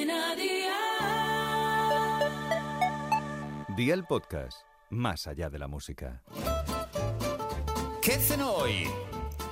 Cadena Dial. Día el podcast, más allá de la música. ¿Qué cenó hoy?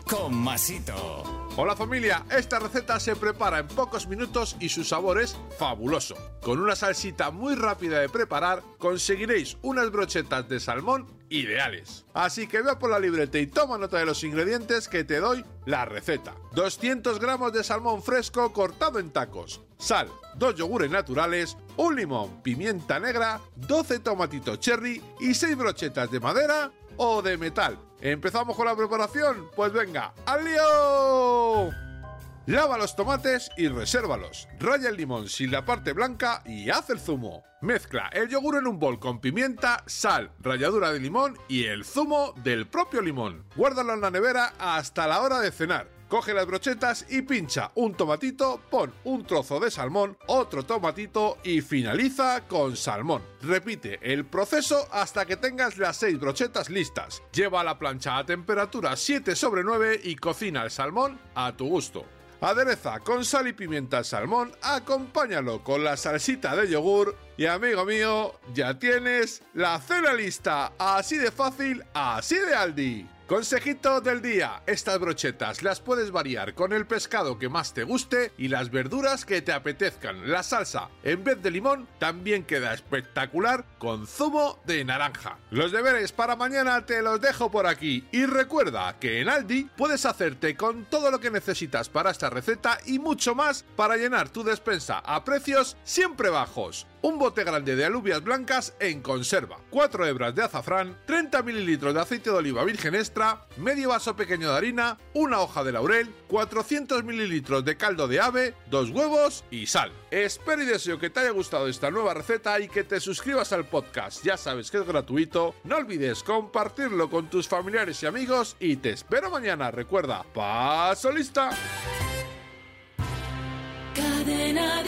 Con Masito. Hola familia, esta receta se prepara en pocos minutos y su sabor es fabuloso. Con una salsita muy rápida de preparar conseguiréis unas brochetas de salmón ideales. Así que ve por la libreta y toma nota de los ingredientes que te doy la receta. 200 gramos de salmón fresco cortado en tacos, sal, dos yogures naturales, un limón, pimienta negra, 12 tomatitos cherry y 6 brochetas de madera o de metal. ¿Empezamos con la preparación? Pues venga, ¡al lío! Lava los tomates y resérvalos. Raya el limón sin la parte blanca y haz el zumo. Mezcla el yogur en un bol con pimienta, sal, ralladura de limón y el zumo del propio limón. Guárdalo en la nevera hasta la hora de cenar. Coge las brochetas y pincha un tomatito, pon un trozo de salmón, otro tomatito y finaliza con salmón. Repite el proceso hasta que tengas las 6 brochetas listas. Lleva la plancha a temperatura 7 sobre 9 y cocina el salmón a tu gusto. Adereza con sal y pimienta el salmón, acompáñalo con la salsita de yogur y amigo mío, ya tienes la cena lista. Así de fácil, así de Aldi. Consejito del día, estas brochetas las puedes variar con el pescado que más te guste y las verduras que te apetezcan. La salsa, en vez de limón, también queda espectacular con zumo de naranja. Los deberes para mañana te los dejo por aquí y recuerda que en Aldi puedes hacerte con todo lo que necesitas para esta receta y mucho más para llenar tu despensa a precios siempre bajos un bote grande de alubias blancas en conserva, 4 hebras de azafrán, 30 mililitros de aceite de oliva virgen extra, medio vaso pequeño de harina, una hoja de laurel, 400 mililitros de caldo de ave, dos huevos y sal. Espero y deseo que te haya gustado esta nueva receta y que te suscribas al podcast. Ya sabes que es gratuito. No olvides compartirlo con tus familiares y amigos y te espero mañana. Recuerda, paso lista. Cadena